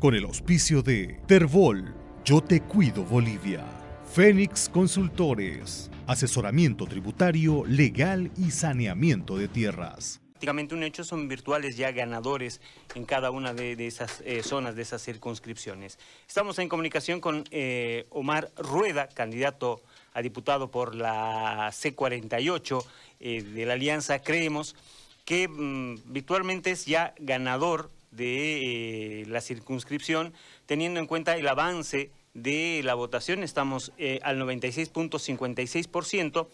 con el auspicio de Terbol, Yo Te Cuido Bolivia, Fénix Consultores, asesoramiento tributario, legal y saneamiento de tierras. Prácticamente un hecho son virtuales ya ganadores en cada una de, esas eh, zonas, de esas circunscripciones. Estamos en comunicación con eh, Omar Rueda, candidato a diputado por la C48 eh, de la Alianza Creemos, que mm, virtualmente es ya ganador de la circunscripción, teniendo en cuenta el avance de la votación, estamos al 96.56%,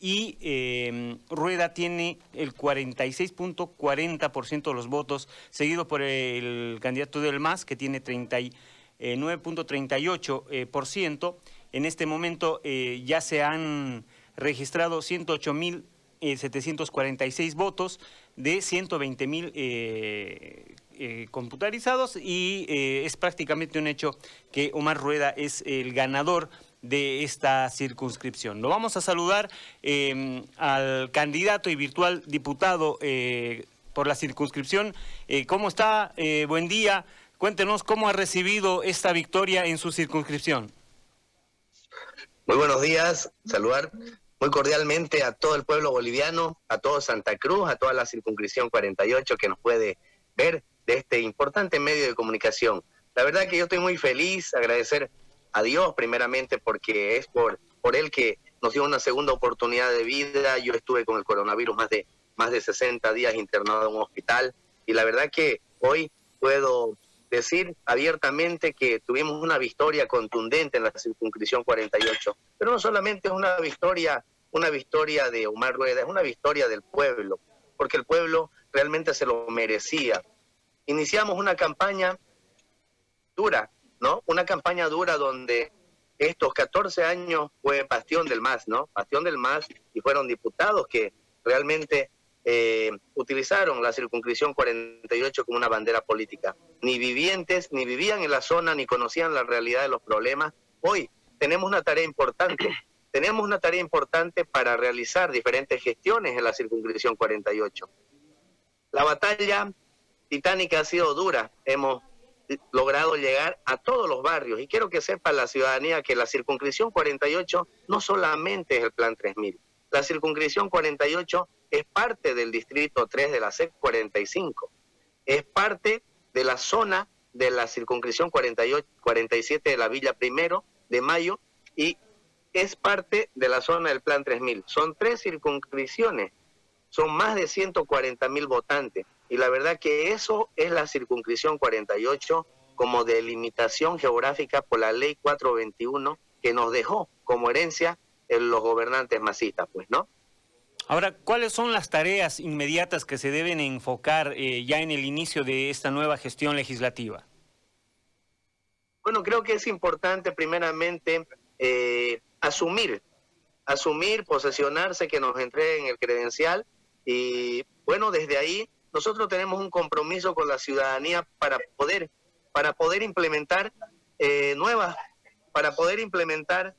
y em, Rueda tiene el 46.40% de los votos, seguido por el candidato del MAS, que tiene 39.38%. en este momento eh, ya se han registrado 108.746 votos de 120.000 eh, eh, computarizados y es prácticamente un hecho que Omar Rueda es el ganador de esta circunscripción. Lo vamos a saludar em, al candidato y virtual diputado eh, por la circunscripción. Eh, ¿Cómo está? Eh, buen día. Cuéntenos cómo ha recibido esta victoria en su circunscripción. Muy buenos días. Saludar muy cordialmente a todo el pueblo boliviano, a todo Santa Cruz, a toda la circunscripción 48 que nos puede ver de este importante medio de comunicación. La verdad que yo estoy muy feliz, agradecer a Dios primeramente porque es por, por Él que nos dio una segunda oportunidad de vida. Yo estuve con el coronavirus más de, más de 60 días internado en un hospital y la verdad que hoy puedo decir abiertamente que tuvimos una victoria contundente en la circunscripción 48, pero no solamente es una victoria, una victoria de Omar Rueda, es una victoria del pueblo, porque el pueblo realmente se lo merecía. Iniciamos una campaña dura, ¿no? Una campaña dura donde estos 14 años fue Bastión del MAS, ¿no? Bastión del MAS y fueron diputados que realmente eh, utilizaron la circunscripción 48 como una bandera política. Ni vivientes, ni vivían en la zona, ni conocían la realidad de los problemas. Hoy tenemos una tarea importante. Tenemos una tarea importante para realizar diferentes gestiones en la circunscripción 48. La batalla titánica ha sido dura. Hemos logrado llegar a todos los barrios. Y quiero que sepa la ciudadanía que la circunscripción 48 no solamente es el plan 3000. La circunscripción 48 es parte del distrito 3 de la CEP 45. Es parte de la zona de la circunscripción 48, 47 de la Villa Primero de Mayo y es parte de la zona del Plan 3000. Son tres circunscripciones, son más de 140 mil votantes. Y la verdad que eso es la circunscripción 48 como delimitación geográfica por la ley 421 que nos dejó como herencia en los gobernantes masistas, pues, ¿no? Ahora, ¿cuáles son las tareas inmediatas que se deben enfocar eh, ya en el inicio de esta nueva gestión legislativa? Bueno, creo que es importante primeramente eh, asumir, asumir, posesionarse, que nos entreguen el credencial y bueno, desde ahí nosotros tenemos un compromiso con la ciudadanía para poder, para poder implementar eh, nuevas, para poder implementar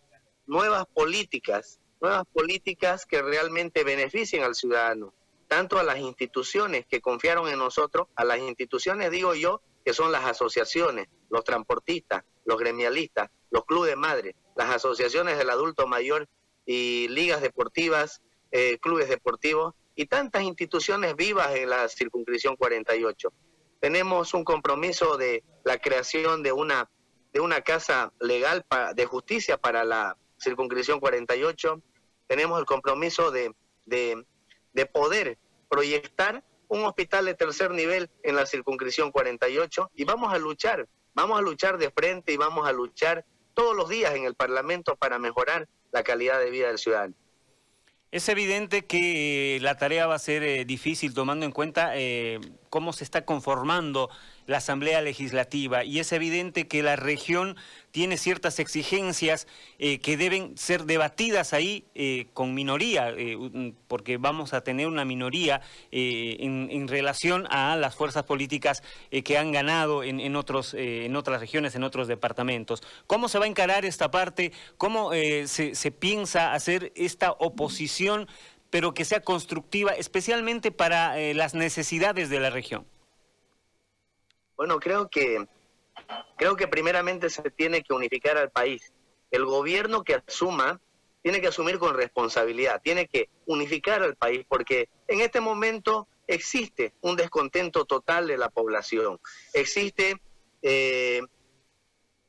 nuevas políticas, nuevas políticas que realmente beneficien al ciudadano, tanto a las instituciones que confiaron en nosotros, a las instituciones digo yo, que son las asociaciones, los transportistas, los gremialistas, los clubes de madres, las asociaciones del adulto mayor y ligas deportivas, eh, clubes deportivos, y tantas instituciones vivas en la circunscripción 48. Tenemos un compromiso de la creación de una, de una casa legal de justicia para la circunscripción 48. Tenemos el compromiso de, de, de poder proyectar un hospital de tercer nivel en la circunscripción 48 y vamos a luchar, vamos a luchar de frente y vamos a luchar todos los días en el Parlamento para mejorar la calidad de vida del ciudadano. Es evidente que la tarea va a ser eh, difícil tomando en cuenta eh, cómo se está conformando la Asamblea Legislativa y es evidente que la región tiene ciertas exigencias eh, que deben ser debatidas ahí eh, con minoría, eh, porque vamos a tener una minoría en, relación a las fuerzas políticas que han ganado en, otros, en otras regiones, en otros departamentos. ¿Cómo se va a encarar esta parte? ¿Cómo se, se piensa hacer esta oposición, pero que sea constructiva, especialmente para las necesidades de la región? Bueno, creo que Creo que primeramente se tiene que unificar al país. El gobierno que asuma tiene que asumir con responsabilidad, tiene que unificar al país, porque en este momento existe un descontento total de la población. Existe, eh,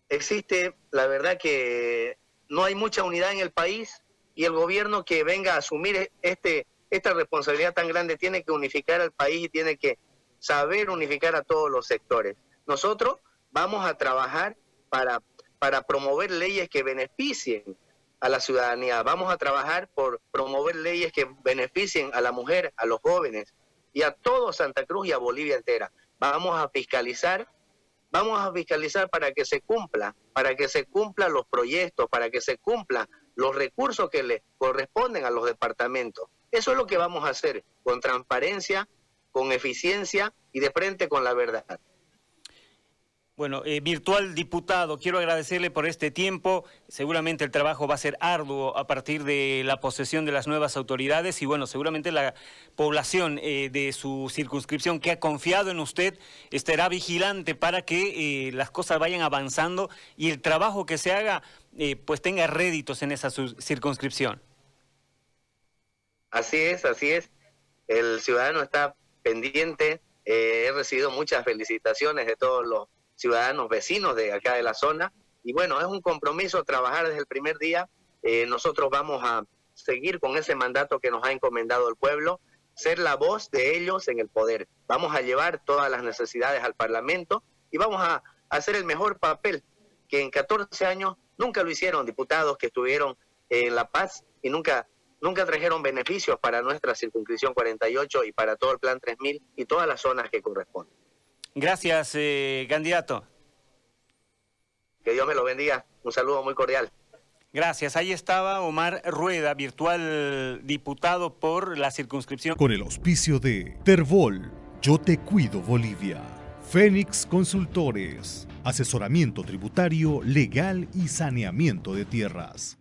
existe, la verdad que no hay mucha unidad en el país y el gobierno que venga a asumir este, esta responsabilidad tan grande tiene que unificar al país y tiene que saber unificar a todos los sectores. Nosotros vamos a trabajar para, para promover leyes que beneficien a la ciudadanía. Vamos a trabajar por promover leyes que beneficien a la mujer, a los jóvenes y a todo Santa Cruz y a Bolivia entera. Vamos a fiscalizar, vamos a fiscalizar para que se cumpla, para que se cumplan los proyectos, para que se cumplan los recursos que le corresponden a los departamentos. Eso es lo que vamos a hacer, con transparencia, con eficiencia y de frente con la verdad. Bueno, eh, virtual diputado, quiero agradecerle por este tiempo. Seguramente el trabajo va a ser arduo a partir de la posesión de las nuevas autoridades y bueno, seguramente la población eh, de su circunscripción que ha confiado en usted estará vigilante para que eh, las cosas vayan avanzando y el trabajo que se haga pues tenga réditos en esa circunscripción. Así es, así es. El ciudadano está pendiente. he recibido muchas felicitaciones de todos los ciudadanos vecinos de acá de la zona. Y bueno, es un compromiso trabajar desde el primer día. Eh, nosotros vamos a seguir con ese mandato que nos ha encomendado el pueblo, ser la voz de ellos en el poder. Vamos a llevar todas las necesidades al Parlamento y vamos a hacer el mejor papel que en 14 años nunca lo hicieron diputados que estuvieron en La Paz y nunca nunca trajeron beneficios para nuestra circunscripción 48 y para todo el plan 3000 y todas las zonas que corresponden. Gracias, eh, candidato. Que Dios me lo bendiga. Un saludo muy cordial. Gracias. Ahí estaba Omar Rueda, virtual diputado por la circunscripción. Con el auspicio de Terbol, Yo Te Cuido Bolivia. Fénix Consultores, asesoramiento tributario, legal y saneamiento de tierras.